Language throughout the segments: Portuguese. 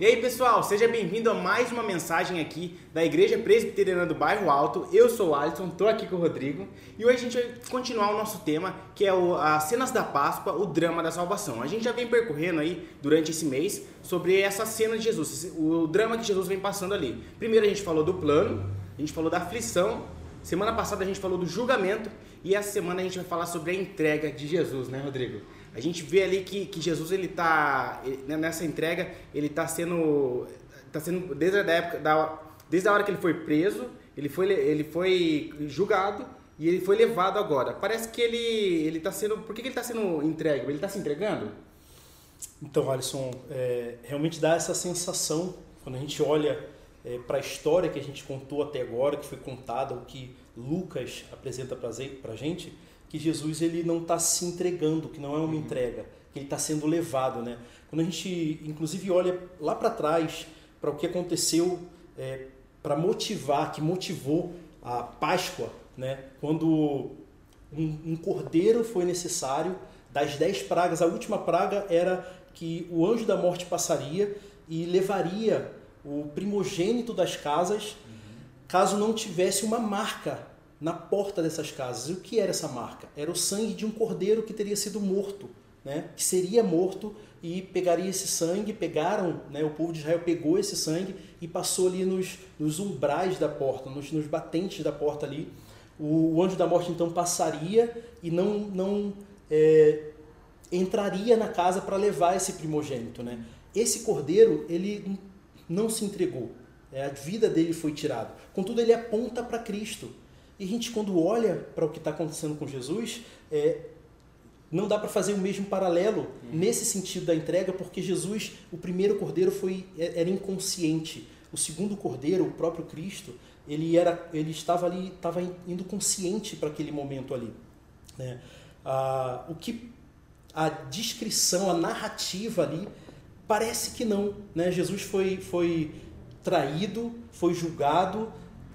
E aí pessoal, seja bem-vindo a mais uma mensagem aqui da Igreja Presbiteriana do Bairro Alto. Eu sou o Alisson, estou aqui com o Rodrigo e hoje a gente vai continuar o nosso tema que é o, as cenas da Páscoa, o drama da salvação. A gente já vem percorrendo aí durante esse mês sobre essa cena de Jesus, o drama que Jesus vem passando ali. Primeiro a gente falou do plano, a gente falou da aflição, semana passada a gente falou do julgamento e essa semana a gente vai falar sobre a entrega de Jesus, né, Rodrigo? A gente vê ali que, que Jesus ele tá né, nessa entrega, ele está sendo tá sendo desde a época da, desde a hora que ele foi preso, ele foi ele foi julgado e ele foi levado agora. Parece que ele ele está sendo, por que, que ele está sendo entregue? Ele está se entregando? Então, Alisson, é, realmente dá essa sensação quando a gente olha é, para a história que a gente contou até agora, que foi contada, o que Lucas apresenta para a gente que Jesus ele não está se entregando, que não é uma uhum. entrega, que ele está sendo levado, né? Quando a gente, inclusive, olha lá para trás para o que aconteceu é, para motivar, que motivou a Páscoa, né? Quando um, um cordeiro foi necessário das dez pragas, a última praga era que o anjo da morte passaria e levaria o primogênito das casas, uhum. caso não tivesse uma marca na porta dessas casas. E o que era essa marca? Era o sangue de um cordeiro que teria sido morto, né? que seria morto e pegaria esse sangue, pegaram, né? o povo de Israel pegou esse sangue e passou ali nos, nos umbrais da porta, nos, nos batentes da porta ali. O, o, anjo da morte então passaria e não, não é, entraria na casa para levar esse primogênito. Né? Esse cordeiro, ele não se entregou, é, a vida dele foi tirada. Contudo, ele aponta para Cristo. E a gente, quando olha para o que está acontecendo com Jesus, é, não dá para fazer o mesmo paralelo uhum. nesse sentido da entrega, porque Jesus, o primeiro cordeiro, foi, é, era inconsciente. O segundo cordeiro, o próprio Cristo, ele, era, ele estava ali, estava indo consciente para aquele momento ali. Né? Ah, o que a descrição, a narrativa ali, parece que não. Né? Jesus foi, foi traído, foi julgado,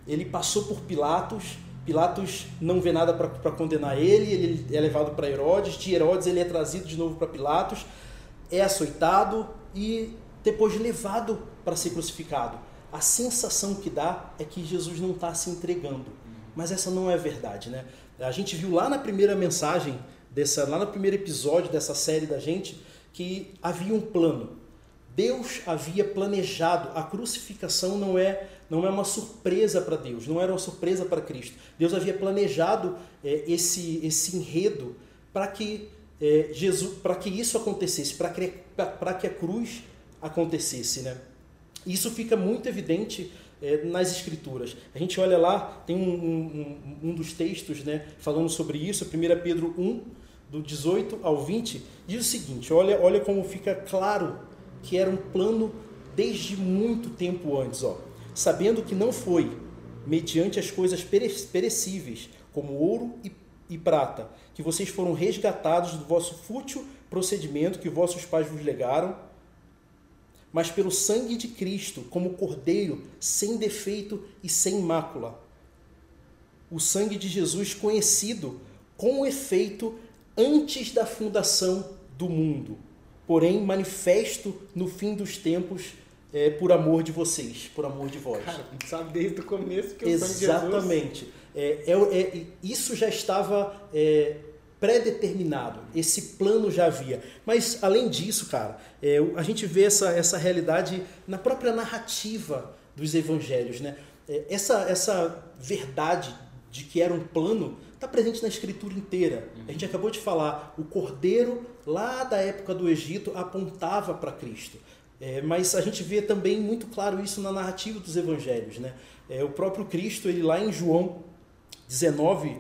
ele passou por Pilatos, Pilatos não vê nada para condenar ele, ele é levado para Herodes, de Herodes ele é trazido de novo para Pilatos, é açoitado e depois levado para ser crucificado. A sensação que dá é que Jesus não está se entregando, mas essa não é verdade, né? A gente viu lá na primeira mensagem dessa, lá no primeiro episódio dessa série da gente, que havia um plano. Deus havia planejado, a crucificação não é não é uma surpresa para Deus, não era uma surpresa para Cristo. Deus havia planejado é, esse, esse enredo para que é, Jesus, para que isso acontecesse, para que, para que a cruz acontecesse, né? Isso fica muito evidente é, nas escrituras. A gente olha lá, tem um, um, um dos textos, né, falando sobre isso, 1 Pedro 1, do 18 ao 20, diz o seguinte: olha, olha como fica claro que era um plano desde muito tempo antes, ó sabendo que não foi mediante as coisas perecíveis, como ouro e, e prata, que vocês foram resgatados do vosso fútil procedimento que vossos pais vos legaram, mas pelo sangue de Cristo, como cordeiro, sem defeito e sem mácula. O sangue de Jesus conhecido com efeito antes da fundação do mundo, porém manifesto no fim dos tempos é, por amor de vocês, por amor de vós. Cara, sabe desde o começo que eu Exatamente. É, é, é, isso já estava é, pré-determinado, esse plano já havia. Mas, além disso, cara, é, a gente vê essa, essa realidade na própria narrativa dos evangelhos. Né? É, essa, essa verdade de que era um plano está presente na escritura inteira. A gente acabou de falar, o cordeiro lá da época do Egito apontava para Cristo. É, mas a gente vê também muito claro isso na narrativa dos evangelhos. Né? É, o próprio Cristo, ele lá em João 19,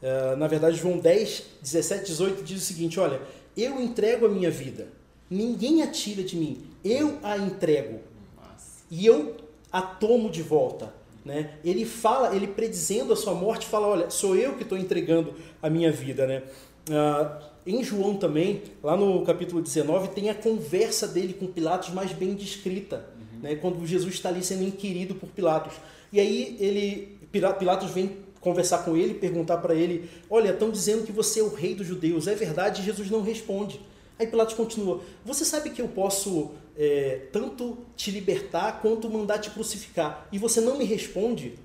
é, na verdade João 10, 17, 18, diz o seguinte: Olha, eu entrego a minha vida, ninguém a tira de mim, eu a entrego e eu a tomo de volta. Né? Ele fala, ele predizendo a sua morte, fala: Olha, sou eu que estou entregando a minha vida. Né? Ah, em João também, lá no capítulo 19, tem a conversa dele com Pilatos mais bem descrita, uhum. né? quando Jesus está ali sendo inquirido por Pilatos. E aí ele, Pilatos vem conversar com ele, perguntar para ele: Olha, estão dizendo que você é o rei dos judeus, é verdade? E Jesus não responde. Aí Pilatos continua: Você sabe que eu posso é, tanto te libertar quanto mandar te crucificar. E você não me responde.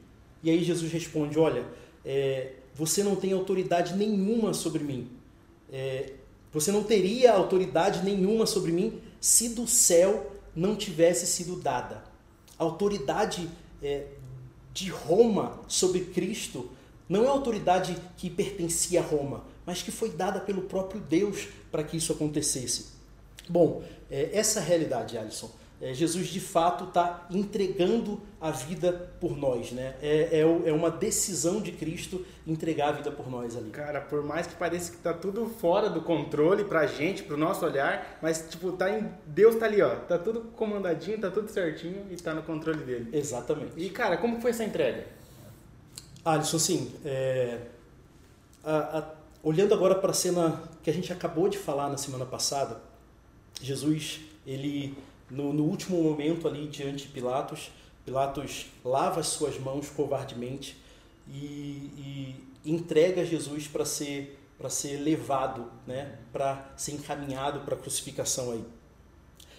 E aí Jesus responde: Olha, é, você não tem autoridade nenhuma sobre mim. É, você não teria autoridade nenhuma sobre mim se do céu não tivesse sido dada. A autoridade é, de Roma sobre Cristo não é autoridade que pertencia a Roma, mas que foi dada pelo próprio Deus para que isso acontecesse. Bom, é, essa é a realidade, Alisson. É, Jesus de fato está entregando a vida por nós, né? É, é, é, uma decisão de Cristo entregar a vida por nós ali. Cara, por mais que pareça que tá tudo fora do controle pra gente, pro nosso olhar, mas tipo, tá em, Deus tá ali, ó, tá tudo comandadinho, tá tudo certinho e tá no controle dele. Exatamente. E cara, como foi essa entrega? Alisson, sim, é, a, a, olhando agora para a cena que a gente acabou de falar na semana passada, Jesus, ele no, no, último momento ali diante de Pilatos, Pilatos lava as suas mãos covardemente e, e entrega Jesus para ser para ser levado, né, para ser encaminhado para a crucificação aí.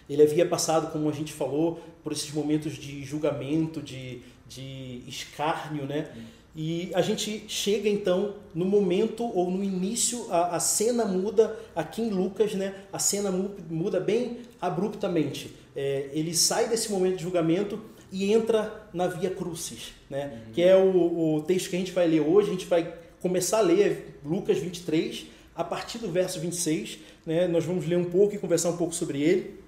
Ele havia passado, como a gente falou, por esses momentos de julgamento, de, de escárnio, né? E a gente chega então no momento ou no início, a, a cena muda aqui em Lucas, né? A cena muda bem abruptamente. É, ele sai desse momento de julgamento e entra na Via Crucis, né? Uhum. Que é o, o texto que a gente vai ler hoje. A gente vai começar a ler Lucas 23, a partir do verso 26. Né? Nós vamos ler um pouco e conversar um pouco sobre ele,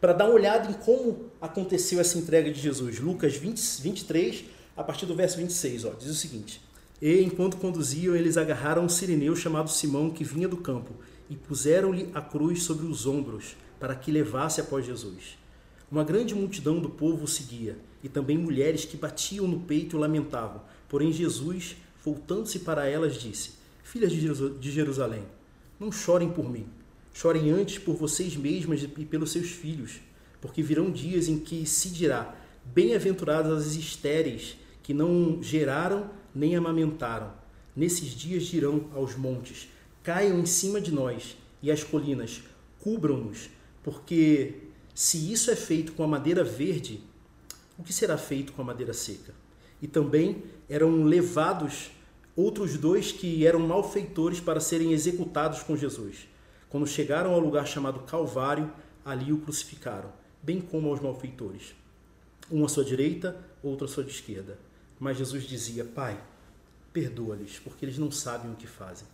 para dar uma olhada em como aconteceu essa entrega de Jesus. Lucas 20, 23, a partir do verso 26, ó, diz o seguinte: E enquanto conduziam, eles agarraram um sirineu chamado Simão, que vinha do campo, e puseram-lhe a cruz sobre os ombros, para que levasse após Jesus. Uma grande multidão do povo o seguia, e também mulheres que batiam no peito e lamentavam. Porém, Jesus, voltando-se para elas, disse: Filhas de Jerusalém, não chorem por mim. Chorem antes por vocês mesmas e pelos seus filhos, porque virão dias em que se dirá: Bem-aventuradas as estéreis que não geraram nem amamentaram. Nesses dias dirão aos montes: Caiam em cima de nós, e às colinas: Cubram-nos, porque se isso é feito com a madeira verde, o que será feito com a madeira seca? E também eram levados outros dois que eram malfeitores para serem executados com Jesus. Quando chegaram ao lugar chamado Calvário, ali o crucificaram, bem como aos malfeitores. Um à sua direita, outro à sua esquerda. Mas Jesus dizia: Pai, perdoa-lhes, porque eles não sabem o que fazem.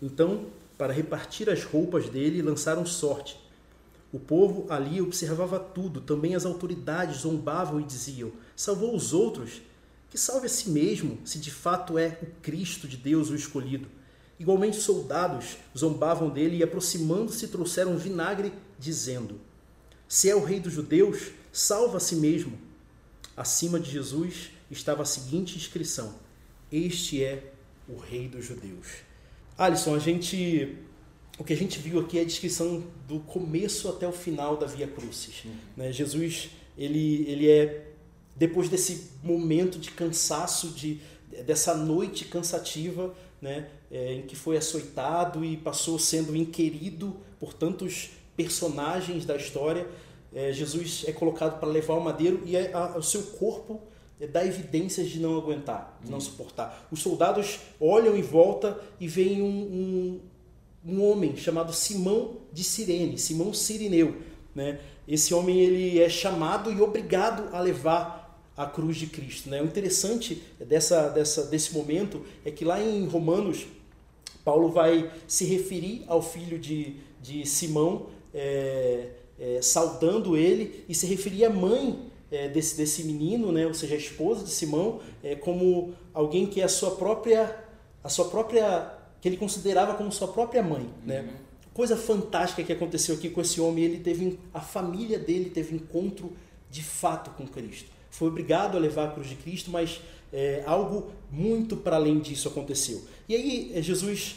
Então, para repartir as roupas dele, lançaram sorte. O povo ali observava tudo, também as autoridades zombavam e diziam: Salvou os outros, que salve a si mesmo, se de fato é o Cristo de Deus o escolhido. Igualmente, soldados zombavam dele e, aproximando-se, trouxeram vinagre, dizendo: Se é o rei dos judeus, salva a si mesmo. Acima de Jesus estava a seguinte inscrição: Este é o Rei dos Judeus. Alisson, a gente o que a gente viu aqui é a descrição do começo até o final da Via Crucis. Uhum. Né? Jesus, ele, ele é, depois desse momento de cansaço, de, dessa noite cansativa, né? É, em que foi açoitado e passou sendo inquirido por tantos personagens da história, é, Jesus é colocado para levar o madeiro e é, a, o seu corpo dá evidências de não aguentar, de não suportar. Os soldados olham em volta e veem um, um, um homem chamado Simão de Sirene, Simão Sirineu. Né? Esse homem ele é chamado e obrigado a levar a cruz de Cristo. Né? O interessante dessa, dessa, desse momento é que lá em Romanos, Paulo vai se referir ao filho de, de Simão, é, é, saudando ele, e se referir à mãe é, desse, desse menino, né, ou seja, a esposa de Simão, é, como alguém que é a sua própria, a sua própria, que ele considerava como sua própria mãe, né? uhum. né? Coisa fantástica que aconteceu aqui com esse homem, ele teve a família dele teve encontro de fato com Cristo. Foi obrigado a levar a cruz de Cristo, mas é, algo muito para além disso aconteceu. E aí é, Jesus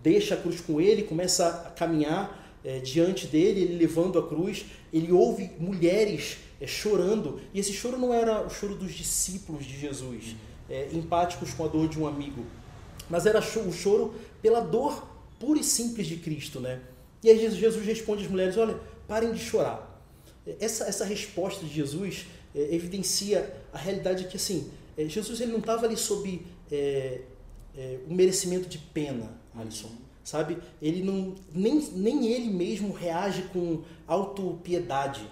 deixa a cruz com ele, começa a caminhar é, diante dele, ele levando a cruz, ele ouve mulheres é, chorando. E esse choro não era o choro dos discípulos de Jesus, é, empáticos com a dor de um amigo, mas era o choro pela dor pura e simples de Cristo, né? E aí Jesus responde às mulheres: olha, parem de chorar. essa, essa resposta de Jesus é, evidencia a realidade que assim é, Jesus ele não estava ali sob é, é, um merecimento de pena, Alisson, sabe? Ele não nem, nem ele mesmo reage com autopiedade.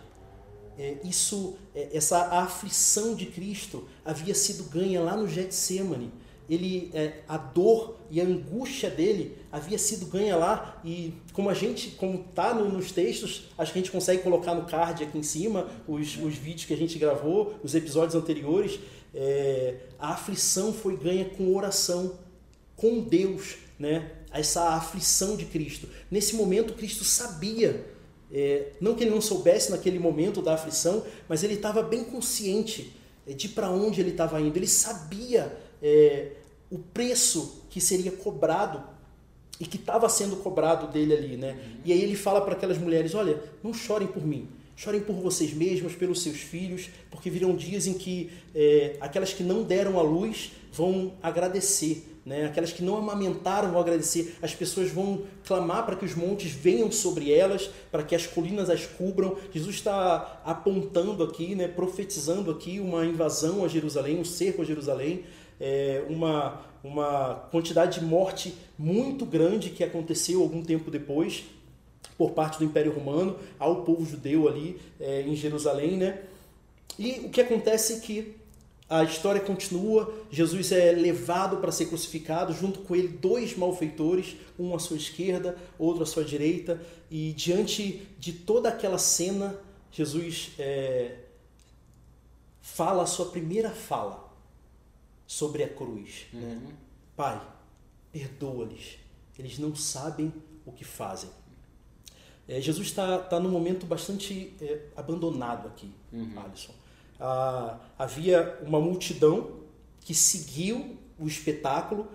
É, isso, é, essa aflição de Cristo havia sido ganha lá no Getsemane. Ele é, a dor e a angústia dele havia sido ganha lá e como a gente como tá no, nos textos acho que a gente consegue colocar no card aqui em cima os, os vídeos que a gente gravou os episódios anteriores. É, a aflição foi ganha com oração com Deus né? Essa aflição de Cristo. Nesse momento Cristo sabia é, não que ele não soubesse naquele momento da aflição mas ele estava bem consciente de para onde ele estava indo ele sabia é, o preço que seria cobrado e que estava sendo cobrado dele ali, né? Uhum. E aí ele fala para aquelas mulheres: olha, não chorem por mim, chorem por vocês mesmos, pelos seus filhos, porque virão dias em que é, aquelas que não deram a luz vão agradecer. Né? Aquelas que não amamentaram vão agradecer. As pessoas vão clamar para que os montes venham sobre elas, para que as colinas as cubram. Jesus está apontando aqui, né? profetizando aqui uma invasão a Jerusalém, um cerco a Jerusalém é, uma, uma quantidade de morte muito grande que aconteceu algum tempo depois por parte do Império Romano ao povo judeu ali é, em Jerusalém, né? E o que acontece é que a história continua, Jesus é levado para ser crucificado, junto com ele dois malfeitores, um à sua esquerda, outro à sua direita, e diante de toda aquela cena, Jesus é, fala a sua primeira fala sobre a cruz. Né? Uhum. Né? Pai, perdoa-lhes, eles não sabem o que fazem. É, Jesus está tá num momento bastante é, abandonado aqui, uhum. Alisson. Ah, havia uma multidão que seguiu o espetáculo.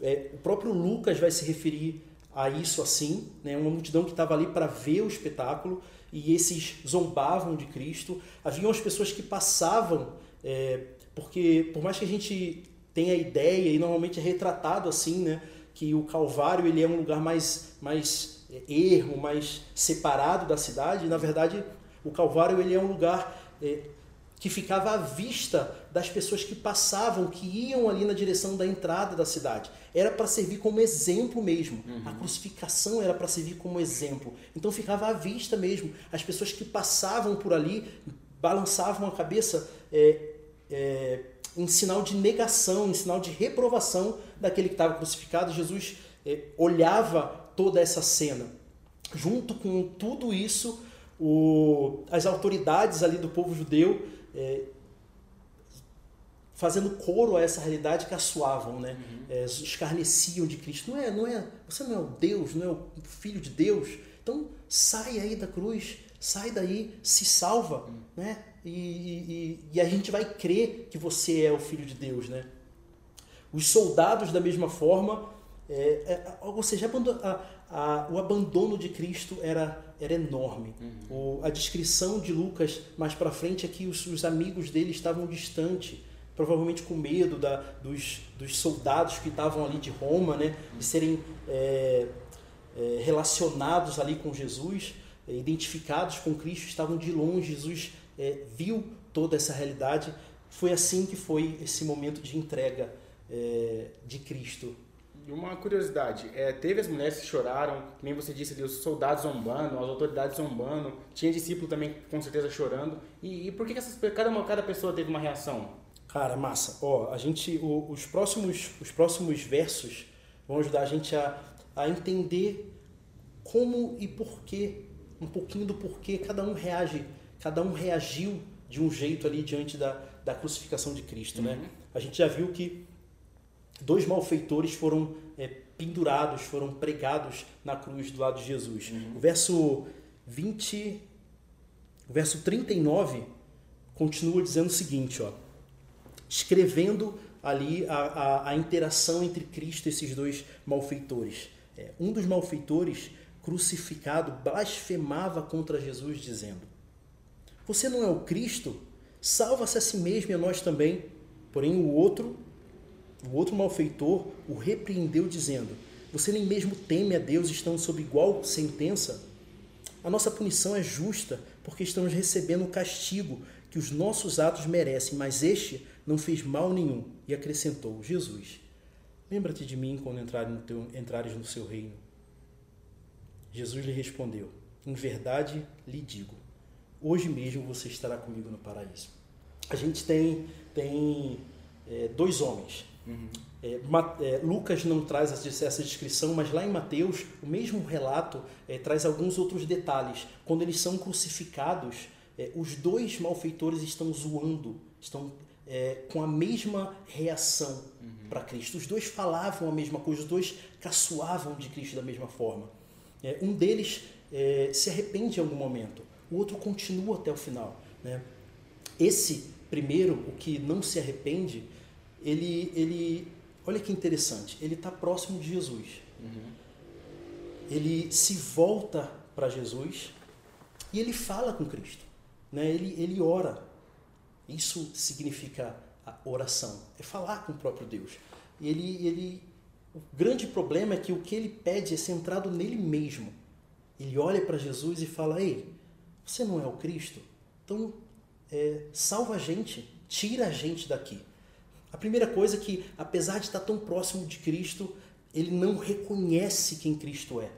É, o próprio Lucas vai se referir a isso assim, né? uma multidão que estava ali para ver o espetáculo e esses zombavam de Cristo. Haviam as pessoas que passavam é, porque por mais que a gente tenha a ideia, e normalmente é retratado assim, né, que o Calvário ele é um lugar mais, mais ermo, mais separado da cidade, na verdade o Calvário ele é um lugar é, que ficava à vista das pessoas que passavam, que iam ali na direção da entrada da cidade. Era para servir como exemplo mesmo. Uhum. A crucificação era para servir como exemplo. Então ficava à vista mesmo. As pessoas que passavam por ali balançavam a cabeça é, é, em sinal de negação, em sinal de reprovação daquele que estava crucificado. Jesus é, olhava toda essa cena. Junto com tudo isso, o, as autoridades ali do povo judeu é, fazendo coro a essa realidade que assoavam, né? Uhum. É, escarneciam de Cristo. Não é, não é, você não é o Deus, não é o Filho de Deus. Então sai aí da cruz, sai daí, se salva, uhum. né? e, e, e, a gente vai crer que você é o filho de Deus, né? Os soldados, da mesma forma, é, é, ou seja, a, o abandono de Cristo era, era enorme. Uhum. O, a descrição de Lucas mais para frente é que os, os amigos dele estavam distantes, provavelmente com medo da, dos, dos soldados que estavam ali de Roma, né? De serem é, é relacionados ali com Jesus, é, identificados com Cristo, estavam de longe. Jesus é, viu toda essa realidade. Foi assim que foi esse momento de entrega é, de Cristo. Uma curiosidade, é, teve as mulheres que choraram, que nem você disse ali, os soldados zombando, as autoridades zombando, tinha discípulo também com certeza chorando. E, e por que, que essas, cada, uma, cada pessoa teve uma reação? Cara, massa. Ó, a gente, o, os, próximos, os próximos versos vão ajudar a gente a, a entender como e porquê, um pouquinho do porquê cada um reage cada um reagiu de um jeito ali diante da, da crucificação de Cristo. Né? Uhum. Né? A gente já viu que dois malfeitores foram é, pendurados, foram pregados na cruz do lado de Jesus. Uhum. O verso 20, o verso 39 continua dizendo o seguinte, ó, escrevendo ali a, a, a interação entre Cristo e esses dois malfeitores. É, um dos malfeitores crucificado blasfemava contra Jesus, dizendo: você não é o Cristo? Salva-se a si mesmo e a nós também. Porém, o outro, o outro malfeitor, o repreendeu, dizendo: Você nem mesmo teme a Deus, estão sob igual sentença? A nossa punição é justa, porque estamos recebendo o castigo que os nossos atos merecem, mas este não fez mal nenhum. E acrescentou: Jesus, lembra-te de mim quando entrares no, teu, entrares no seu reino. Jesus lhe respondeu: Em verdade lhe digo, hoje mesmo você estará comigo no paraíso. A gente tem, tem é, dois homens. Uhum. É, é, Lucas não traz essa descrição, mas lá em Mateus, o mesmo relato é, traz alguns outros detalhes. Quando eles são crucificados, é, os dois malfeitores estão zoando, estão é, com a mesma reação uhum. para Cristo. Os dois falavam a mesma coisa, os dois caçoavam de Cristo da mesma forma. Um deles se arrepende em algum momento, o outro continua até o final. Né? Esse primeiro, o que não se arrepende, ele, ele olha que interessante, ele está próximo de Jesus. Uhum. Ele se volta para Jesus e ele fala com Cristo. Né? Ele, ele ora. Isso significa a oração, é falar com o próprio Deus. Ele, ele o grande problema é que o que ele pede é centrado nele mesmo. Ele olha para Jesus e fala: Ei, você não é o Cristo? Então, é, salva a gente, tira a gente daqui. A primeira coisa é que, apesar de estar tão próximo de Cristo, ele não reconhece quem Cristo é.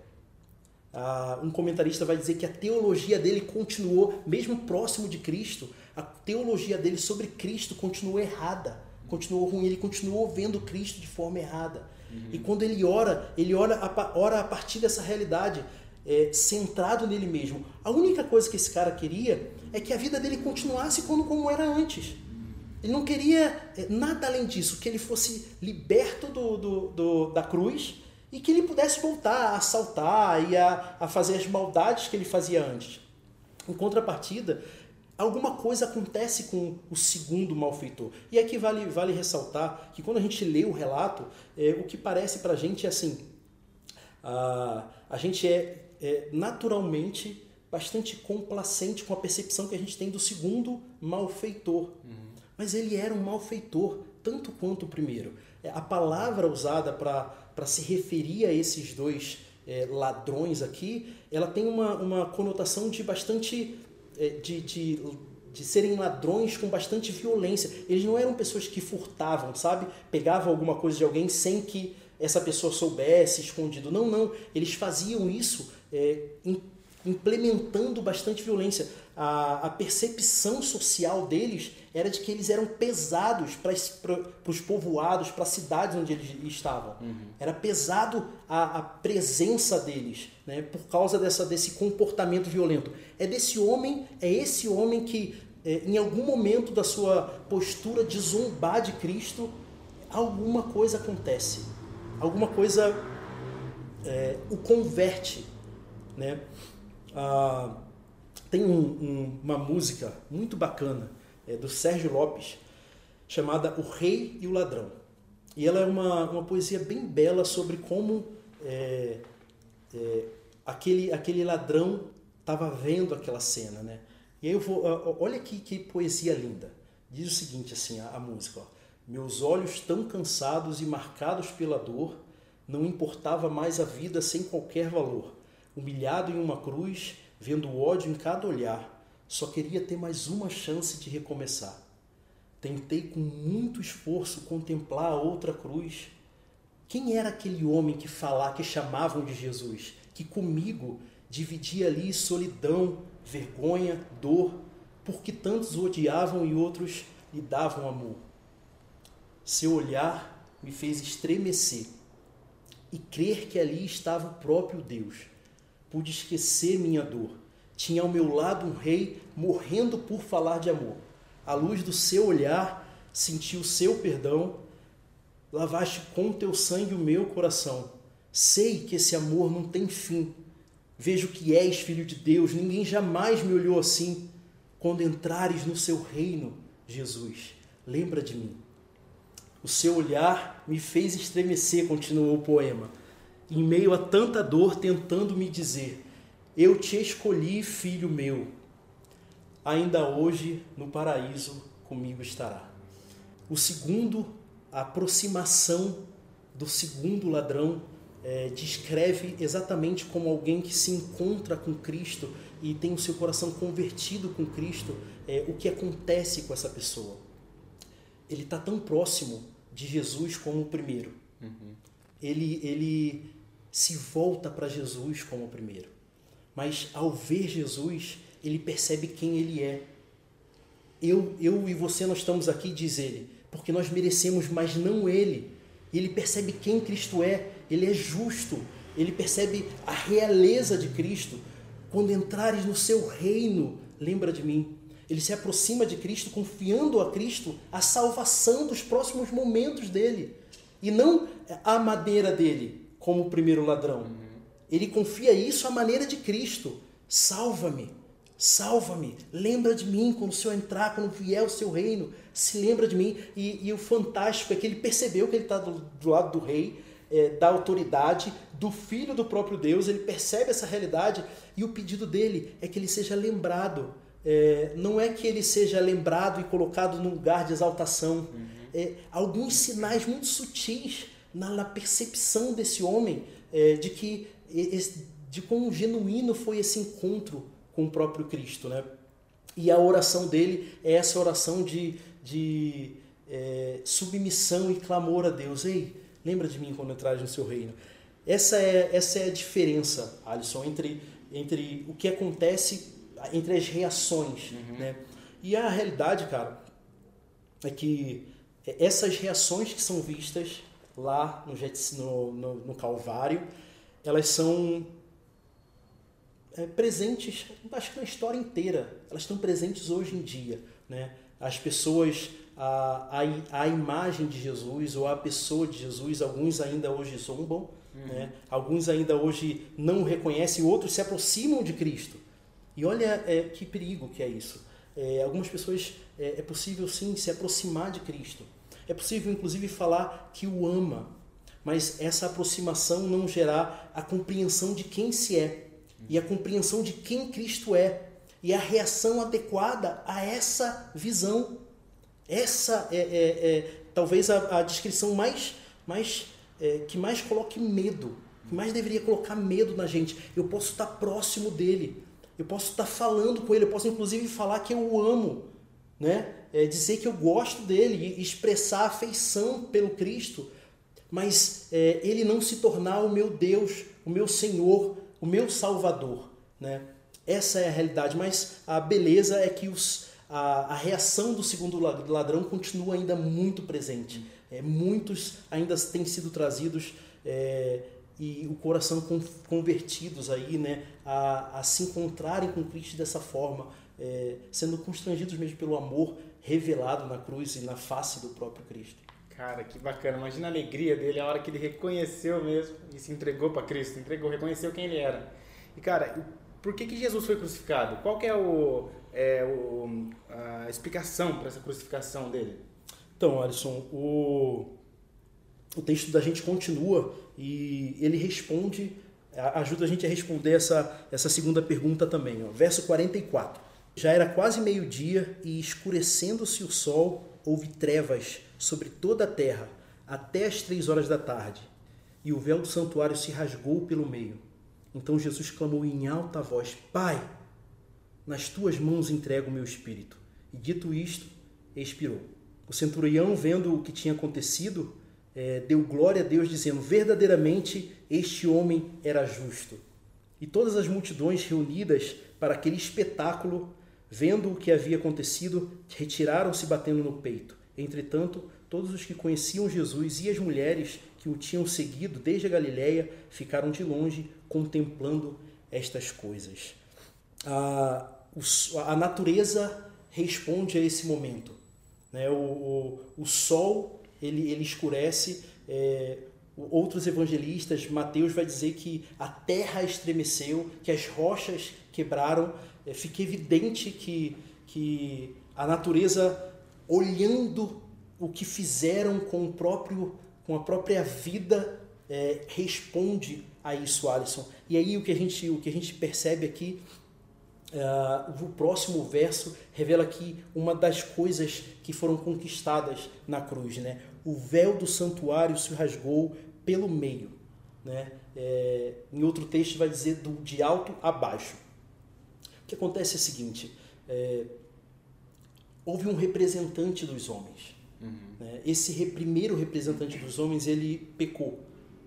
Ah, um comentarista vai dizer que a teologia dele continuou, mesmo próximo de Cristo, a teologia dele sobre Cristo continuou errada, continuou ruim, ele continuou vendo Cristo de forma errada. Uhum. E quando ele ora, ele ora a, ora a partir dessa realidade, é, centrado nele mesmo. A única coisa que esse cara queria é que a vida dele continuasse como, como era antes. Ele não queria é, nada além disso, que ele fosse liberto do, do, do, da cruz e que ele pudesse voltar a assaltar e a, a fazer as maldades que ele fazia antes. Em contrapartida, alguma coisa acontece com o segundo malfeitor. E aqui vale, vale ressaltar que quando a gente lê o relato, é, o que parece para a gente é assim: a, a gente é, é naturalmente bastante complacente com a percepção que a gente tem do segundo malfeitor. Uhum. Mas ele era um malfeitor, tanto quanto o primeiro. É, a palavra usada para se referir a esses dois é, ladrões aqui, ela tem uma, uma conotação de bastante é, de, de, de serem ladrões com bastante violência. Eles não eram pessoas que furtavam, sabe? Pegavam alguma coisa de alguém sem que essa pessoa soubesse, escondido. Não, não. Eles faziam isso é, implementando bastante violência. A, a, percepção social deles era de que eles eram pesados para os povoados, para as cidades onde eles estavam. Uhum. Era pesado a, a, presença deles, né, por causa dessa, desse comportamento violento. É desse homem, é esse homem que, é, em algum momento da sua postura de zombar de Cristo, alguma coisa acontece. Alguma coisa é, o converte. Né? Ah, tem um, um, uma música muito bacana é, do Sérgio Lopes chamada O Rei e o Ladrão. E ela é uma, uma poesia bem bela sobre como é, é, aquele, aquele ladrão estava vendo aquela cena, né? E aí eu vou, olha que, que poesia linda. Diz o seguinte assim a, a música: ó, meus olhos tão cansados e marcados pela dor, não importava mais a vida sem qualquer valor. Humilhado em uma cruz, vendo o ódio em cada olhar, só queria ter mais uma chance de recomeçar. Tentei com muito esforço contemplar a outra cruz. Quem era aquele homem que falar, que chamavam de Jesus, que comigo dividia ali solidão, vergonha, dor, porque tantos o odiavam e outros lhe davam amor? Seu olhar me fez estremecer e crer que ali estava o próprio Deus. Pude esquecer minha dor tinha ao meu lado um rei morrendo por falar de amor. À luz do seu olhar, senti o seu perdão, lavaste com teu sangue o meu coração. Sei que esse amor não tem fim. Vejo que és filho de Deus, ninguém jamais me olhou assim. Quando entrares no seu reino, Jesus, lembra de mim. O seu olhar me fez estremecer, continuou o poema, em meio a tanta dor, tentando me dizer: eu te escolhi, filho meu. Ainda hoje no paraíso comigo estará. O segundo, a aproximação do segundo ladrão é, descreve exatamente como alguém que se encontra com Cristo e tem o seu coração convertido com Cristo, é, o que acontece com essa pessoa? Ele está tão próximo de Jesus como o primeiro. Uhum. Ele, ele se volta para Jesus como o primeiro. Mas ao ver Jesus, ele percebe quem ele é. Eu, eu e você, nós estamos aqui, diz ele, porque nós merecemos, mas não ele. Ele percebe quem Cristo é, ele é justo, ele percebe a realeza de Cristo. Quando entrares no seu reino, lembra de mim. Ele se aproxima de Cristo, confiando a Cristo a salvação dos próximos momentos dele. E não a maneira dele, como o primeiro ladrão. Ele confia isso à maneira de Cristo. Salva-me, salva-me, lembra de mim quando o Senhor entrar, quando vier o seu reino, se lembra de mim. E, e o fantástico é que ele percebeu que ele está do, do lado do rei, é, da autoridade, do Filho do próprio Deus, ele percebe essa realidade e o pedido dele é que ele seja lembrado. É, não é que ele seja lembrado e colocado num lugar de exaltação. Uhum. É, alguns sinais muito sutis na, na percepção desse homem é, de que de quão genuíno foi esse encontro com o próprio Cristo, né? E a oração dele é essa oração de, de é, submissão e clamor a Deus. Ei, Lembra de mim quando entrares no seu reino. Essa é, essa é a diferença, Alisson, entre, entre o que acontece, entre as reações. Uhum. Né? E a realidade, cara, é que essas reações que são vistas lá no, no, no, no Calvário, elas são é, presentes, acho que na história inteira, elas estão presentes hoje em dia. Né? As pessoas a, a, a imagem de Jesus ou a pessoa de Jesus, alguns ainda hoje zombam, uhum. né? alguns ainda hoje não reconhecem, outros se aproximam de Cristo. E olha é, que perigo que é isso. É, algumas pessoas é, é possível sim se aproximar de Cristo. É possível inclusive falar que o ama, mas essa aproximação não gerar a compreensão de quem se é e a compreensão de quem Cristo é e a reação adequada a essa visão. Essa é, é, é talvez a, a, descrição mais, mais é, que mais coloque medo, que mais deveria colocar medo na gente. Eu posso estar próximo dele, eu posso estar falando com ele, eu posso inclusive falar que eu o amo, né? É, dizer que eu gosto dele, expressar afeição pelo Cristo, mas é, ele não se tornar o meu Deus, o meu Senhor, o meu Salvador, né? Essa é a realidade, mas a beleza é que os a, a reação do segundo ladrão continua ainda muito presente. É, muitos ainda têm sido trazidos é, e o coração convertidos aí, né, a, a se encontrarem com Cristo dessa forma, é, sendo constrangidos mesmo pelo amor revelado na cruz e na face do próprio Cristo. Cara, que bacana. Imagina a alegria dele a hora que ele reconheceu mesmo e se entregou para Cristo, entregou, reconheceu quem ele era. E cara, por que, que Jesus foi crucificado? Qual é, o, é o, a explicação para essa crucificação dele? Então, Alisson, o, o texto da gente continua e ele responde, ajuda a gente a responder essa, essa segunda pergunta também. Ó. Verso 44. Já era quase meio-dia e, escurecendo-se o sol, houve trevas sobre toda a terra até as três horas da tarde, e o véu do santuário se rasgou pelo meio. Então Jesus clamou em alta voz: Pai, nas tuas mãos entrego o meu espírito. E dito isto, expirou. O centurião, vendo o que tinha acontecido, é, deu glória a Deus, dizendo: Verdadeiramente este homem era justo. E todas as multidões reunidas para aquele espetáculo, vendo o que havia acontecido, retiraram-se batendo no peito. Entretanto, todos os que conheciam Jesus e as mulheres que o tinham seguido desde a Galiléia ficaram de longe contemplando estas coisas. A, a natureza responde a esse momento. Né? O, o, o sol ele, ele escurece. É, outros evangelistas, Mateus vai dizer que a terra estremeceu, que as rochas quebraram. É, fica evidente que, que a natureza, olhando o que fizeram com o próprio com a própria vida é, responde a isso, Alisson. E aí o que a gente, o que a gente percebe aqui, uh, o próximo verso revela que uma das coisas que foram conquistadas na cruz, né? O véu do santuário se rasgou pelo meio, né? É, em outro texto vai dizer do de alto a baixo. O que acontece é o seguinte: é, houve um representante dos homens. Uhum. Né? Esse re, primeiro representante dos homens ele pecou,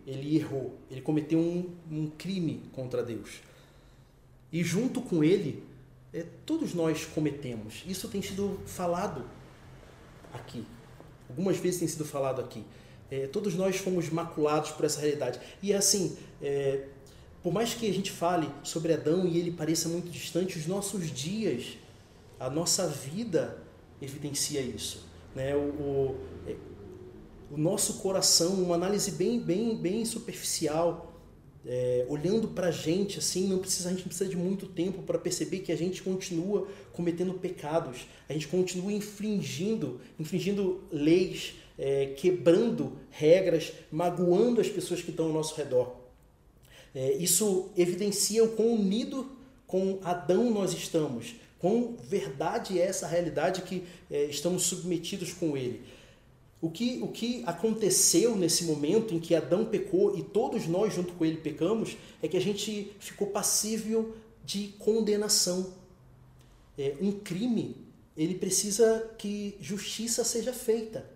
ele errou, ele cometeu um, um crime contra Deus. E junto com ele, é, todos nós cometemos. Isso tem sido falado aqui. Algumas vezes tem sido falado aqui. É, todos nós fomos maculados por essa realidade. E assim, é, por mais que a gente fale sobre Adão e ele pareça muito distante, os nossos dias, a nossa vida evidencia isso. Né? O, o, é, o nosso coração, uma análise bem, bem, bem superficial, é, olhando para a gente, assim, não precisa, a gente não precisa de muito tempo para perceber que a gente continua cometendo pecados, a gente continua infringindo, infringindo leis, é, quebrando regras, magoando as pessoas que estão ao nosso redor. É, isso evidencia o quão unido com Adão nós estamos, quão verdade é essa realidade que é, estamos submetidos com ele. O que, o que aconteceu nesse momento em que Adão pecou e todos nós, junto com ele, pecamos, é que a gente ficou passível de condenação. É, um crime, ele precisa que justiça seja feita.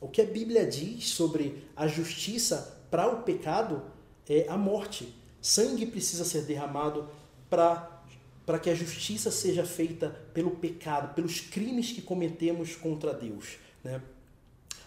O que a Bíblia diz sobre a justiça para o pecado é a morte. Sangue precisa ser derramado para que a justiça seja feita pelo pecado, pelos crimes que cometemos contra Deus. Né?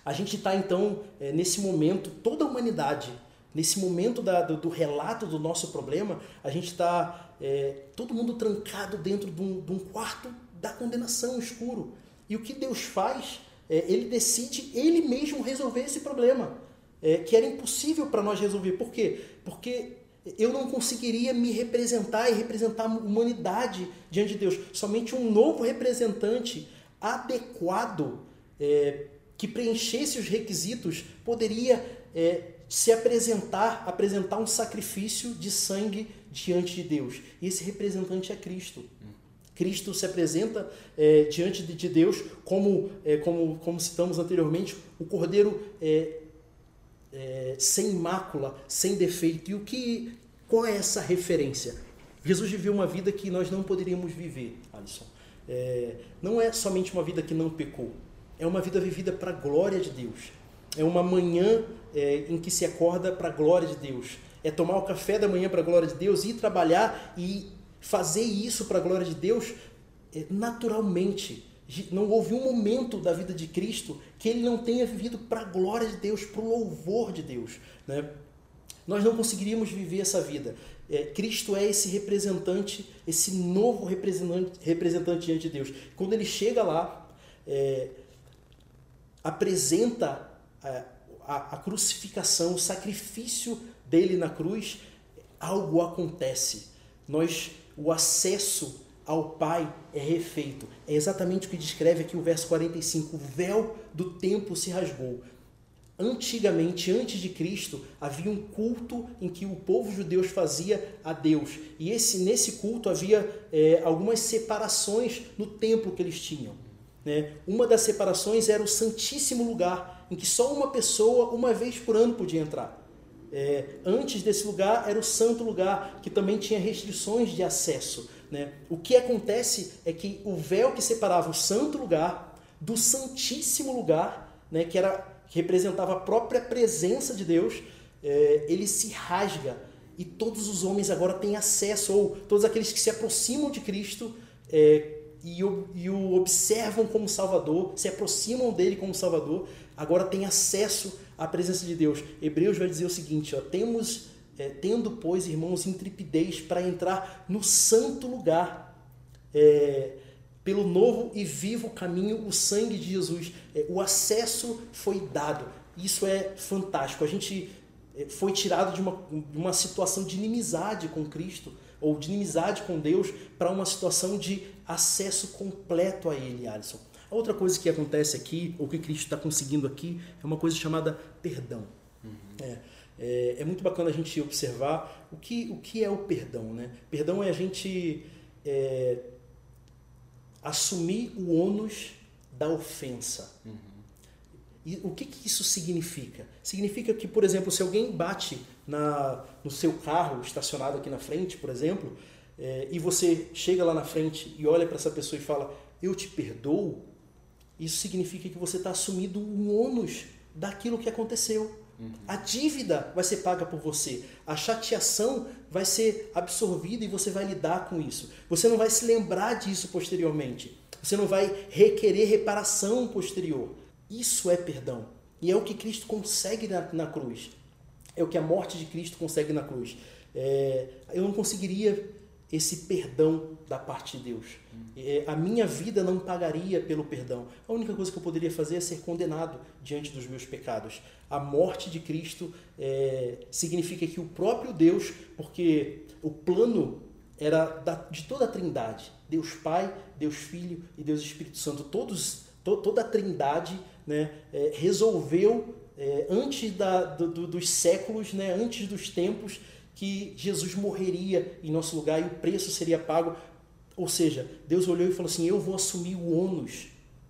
A gente está, então, é, nesse momento, toda a humanidade, nesse momento da, do, do, relato do nosso problema, a gente está, é, todo mundo trancado dentro de um, de um, quarto da condenação escuro. E o que Deus faz, é, ele decide ele mesmo resolver esse problema, é, que era impossível para nós resolver. Por quê? Porque eu não conseguiria me representar e representar a humanidade diante de Deus. Somente um novo representante adequado é, que preenchesse os requisitos poderia é, se apresentar, apresentar um sacrifício de sangue diante de Deus. E esse representante é Cristo. Cristo se apresenta é, diante de, Deus como, é, como, como citamos anteriormente, o Cordeiro é, sem mácula, sem defeito. E o que, qual é essa referência? Jesus viveu uma vida que nós não poderíamos viver, Alisson. É, não é somente uma vida que não pecou, é uma vida vivida para a glória de Deus. É uma manhã é, em que se acorda para a glória de Deus. É tomar o café da manhã para a glória de Deus, ir trabalhar e fazer isso para a glória de Deus é, naturalmente. Não houve um momento da vida de Cristo que ele não tenha vivido para a glória de Deus, para o louvor de Deus. Né? Nós não conseguiríamos viver essa vida. É, Cristo é esse representante, esse novo representante, representante diante de Deus. Quando ele chega lá, é, apresenta a, a, a crucificação, o sacrifício dele na cruz, algo acontece. Nós, o acesso ao Pai é refeito. É exatamente o que descreve aqui o verso 45. O véu do templo se rasgou. Antigamente, antes de Cristo, havia um culto em que o povo judeu fazia a Deus. E esse, nesse culto havia é, algumas separações no templo que eles tinham. Né? Uma das separações era o Santíssimo Lugar, em que só uma pessoa, uma vez por ano, podia entrar. É, antes desse lugar era o Santo Lugar, que também tinha restrições de acesso. Né? O que acontece é que o véu que separava o Santo Lugar do Santíssimo Lugar, né, que, era, que representava a própria presença de Deus, é, ele se rasga e todos os homens agora têm acesso, ou todos aqueles que se aproximam de Cristo, é, e o, e o observam como Salvador, se aproximam dele como Salvador, agora tem acesso à presença de Deus. Hebreus vai dizer o seguinte: ó, temos, é, tendo, pois, irmãos, intrepidez para entrar no santo lugar, é, pelo novo e vivo caminho, o sangue de Jesus. É, o acesso foi dado. Isso é fantástico. A gente é, foi tirado de uma, de uma situação de inimizade com Cristo ou de inimizade com Deus para uma situação de acesso completo a Ele, Alisson. A outra coisa que acontece aqui, ou que Cristo está conseguindo aqui, é uma coisa chamada perdão. Uhum. É, é, é, muito bacana a gente observar o que, o que é o perdão. Né? Perdão é a gente é, assumir o ônus da ofensa. Uhum. E o que, que isso significa? Significa que, por exemplo, se alguém bate na, no seu carro estacionado aqui na frente, por exemplo, é, e você chega lá na frente e olha para essa pessoa e fala, eu te perdoo, isso significa que você está assumindo um ônus daquilo que aconteceu. Uhum. A dívida vai ser paga por você. A chateação vai ser absorvida e você vai lidar com isso. Você não vai se lembrar disso posteriormente. Você não vai requerer reparação posterior. Isso é perdão. E é o que Cristo consegue na, na cruz. É o que a morte de Cristo consegue na cruz. É, eu não conseguiria esse perdão da parte de Deus. É, a minha vida não pagaria pelo perdão. A única coisa que eu poderia fazer é ser condenado diante dos meus pecados. A morte de Cristo é, significa que o próprio Deus, porque o plano era da, de toda a Trindade, Deus Pai, Deus Filho e Deus Espírito Santo, todos, to, toda a Trindade né, é, resolveu é, antes da, do, dos séculos, né, antes dos tempos, que Jesus morreria em nosso lugar e o preço seria pago. Ou seja, Deus olhou e falou assim: Eu vou assumir o ônus.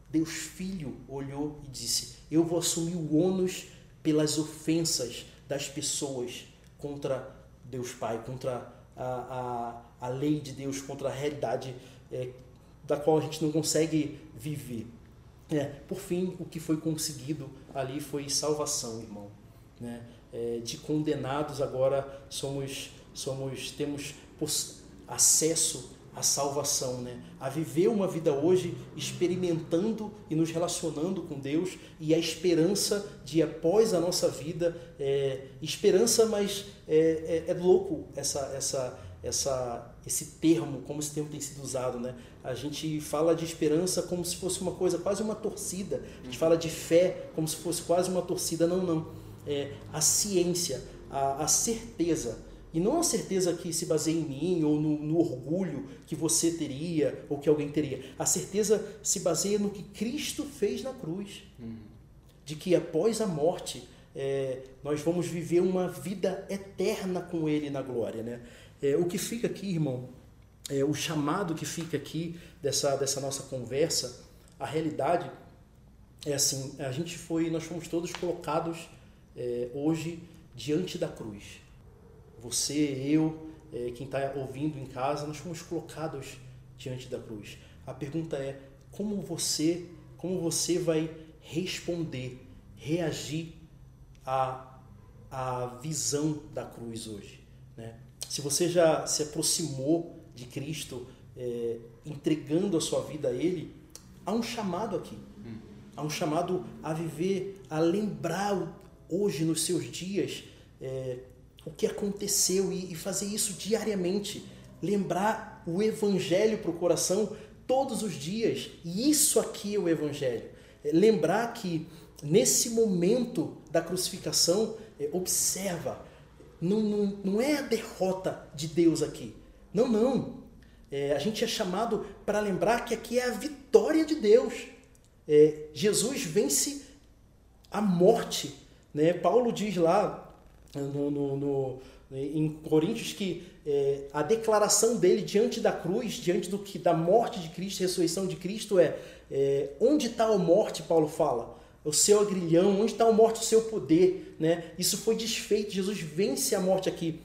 Deus Filho olhou e disse: Eu vou assumir o ônus pelas ofensas das pessoas contra Deus Pai, contra a, a, a lei de Deus, contra a realidade é, da qual a gente não consegue viver. É, por fim, o que foi conseguido ali foi salvação, irmão. Né? É, de condenados agora somos, somos temos acesso à salvação, né? a viver uma vida hoje experimentando e nos relacionando com Deus e a esperança de após a nossa vida, é, esperança, mas é, é, é louco essa, essa, essa, esse termo, como esse termo tem sido usado, né? A gente fala de esperança como se fosse uma coisa, quase uma torcida. A gente fala de fé como se fosse quase uma torcida. Não, não é, a ciência, a, a, certeza. E não a certeza que se baseia em mim ou no, no, orgulho que você teria ou que alguém teria. A certeza se baseia no que Cristo fez na cruz. Uhum. De que após a morte é, nós vamos viver uma vida eterna com Ele na glória. Né? É, o que fica aqui, irmão, é, o chamado que fica aqui dessa, dessa nossa conversa, a realidade é assim, a gente foi, nós fomos todos colocados é, hoje diante da cruz. Você, eu, é, quem está ouvindo em casa, nós fomos colocados diante da cruz. A pergunta é como você, como você vai responder, reagir à, à visão da cruz hoje. Né? Se você já se aproximou de Cristo, é, entregando a sua vida a Ele, há um chamado aqui. Hum. Há um chamado a viver, a lembrar hoje nos seus dias é, o que aconteceu e, e fazer isso diariamente. Lembrar o Evangelho para o coração todos os dias. E isso aqui é o Evangelho. É, lembrar que nesse momento da crucificação, é, observa, não, não, não é a derrota de Deus aqui. Não, não. É, a gente é chamado para lembrar que aqui é a vitória de Deus. É, Jesus vence a morte né? Paulo diz lá no, no, no em Coríntios que é, a declaração dele diante da cruz, diante do que da morte de Cristo, ressurreição de Cristo é, é onde está a morte, Paulo fala, o seu agrilhão, onde está a morte, o seu poder, né? Isso foi desfeito, Jesus vence a morte aqui.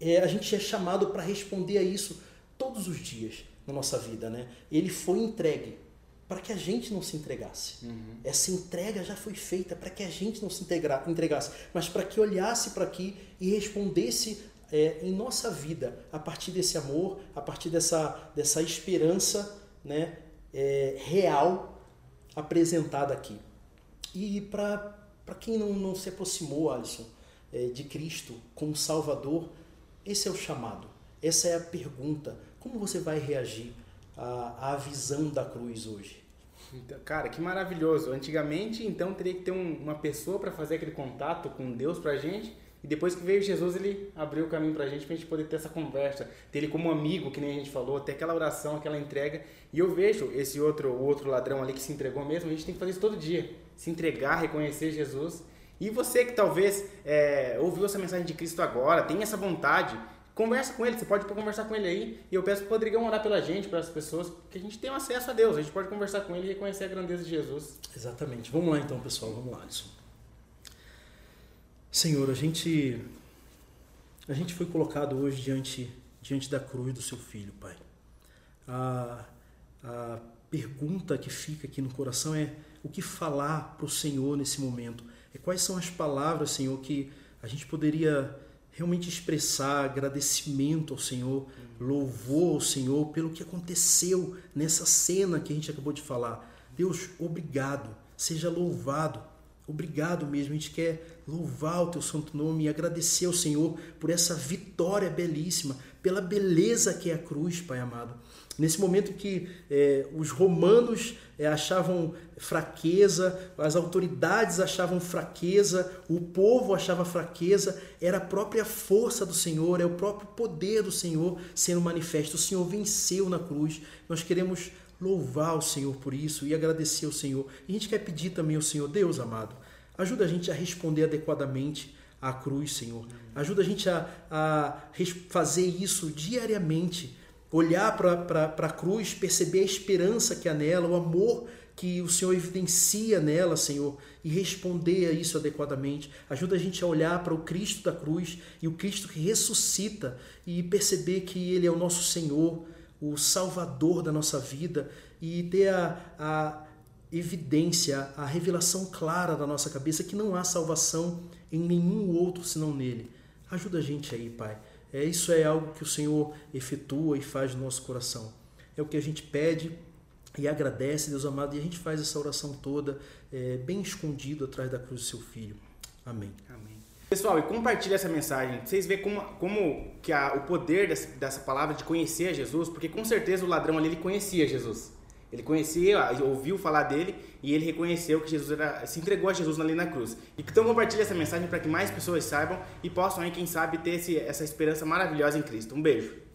É, a gente é chamado para responder a isso todos os dias na nossa vida, né? Ele foi entregue para que a gente não se entregasse. Uhum. Essa entrega já foi feita para que a gente não se integra, entregasse, mas para que olhasse para aqui e respondesse é, em nossa vida a partir desse amor, a partir dessa, dessa esperança né, é, real apresentada aqui. E para quem não, não se aproximou, Alisson, é, de Cristo como Salvador, esse é o chamado, essa é a pergunta. Como você vai reagir à, à visão da cruz hoje? Então, cara, que maravilhoso. Antigamente, então, teria que ter um, uma pessoa para fazer aquele contato com Deus pra gente. E depois que veio Jesus, ele abriu o caminho pra gente, pra gente poder ter essa conversa, ter ele como amigo, que nem a gente falou, ter aquela oração, aquela entrega. E eu vejo esse outro, o outro ladrão ali que se entregou mesmo, a gente tem que fazer isso todo dia. Se entregar, reconhecer Jesus. E você que talvez é, ouviu essa mensagem de Cristo agora, tem essa vontade, Conversa com ele, você pode conversar com ele aí. E eu peço pro Rodrigão orar pela gente, para as pessoas, que a gente tenha acesso a Deus. A gente pode conversar com ele e reconhecer a grandeza de Jesus. Exatamente. Vamos lá então, pessoal. Vamos lá, Alisson. Senhor, a gente, a gente foi colocado hoje diante diante da cruz do seu filho, Pai. A, a pergunta que fica aqui no coração é o que falar para o Senhor nesse momento? É quais são as palavras, Senhor, que a gente poderia realmente expressar agradecimento ao Senhor, louvor ao Senhor pelo que aconteceu nessa cena que a gente acabou de falar. Deus, obrigado, seja louvado. Obrigado mesmo, a gente quer louvar o teu santo nome e agradecer ao Senhor por essa vitória belíssima, pela beleza que é a cruz, Pai amado. Nesse momento que é, os romanos é, achavam fraqueza, as autoridades achavam fraqueza, o povo achava fraqueza, era a própria força do Senhor, é o próprio poder do Senhor sendo manifesto. O Senhor venceu na cruz. Nós queremos louvar o Senhor por isso e agradecer ao Senhor. E a gente quer pedir também ao Senhor, Deus amado, ajuda a gente a responder adequadamente à cruz, Senhor. Ajuda a gente a, a fazer isso diariamente olhar para a cruz, perceber a esperança que há nela, o amor que o Senhor evidencia nela, Senhor, e responder a isso adequadamente. Ajuda a gente a olhar para o Cristo da cruz e o Cristo que ressuscita e perceber que Ele é o nosso Senhor, o Salvador da nossa vida e ter a, a evidência, a revelação clara da nossa cabeça que não há salvação em nenhum outro senão nele. Ajuda a gente aí, Pai. É, isso é algo que o Senhor efetua e faz no nosso coração. É o que a gente pede e agradece, Deus amado, e a gente faz essa oração toda é, bem escondido atrás da cruz do seu Filho. Amém. Amém. Pessoal, e compartilhe essa mensagem. Vocês veem como, como que o poder dessa, dessa palavra de conhecer Jesus, porque com certeza o ladrão ali ele conhecia Jesus. Ele conhecia, ouviu falar dele e ele reconheceu que Jesus era, se entregou a Jesus ali na cruz. Então compartilhe essa mensagem para que mais pessoas saibam e possam aí, quem sabe, ter esse, essa esperança maravilhosa em Cristo. Um beijo.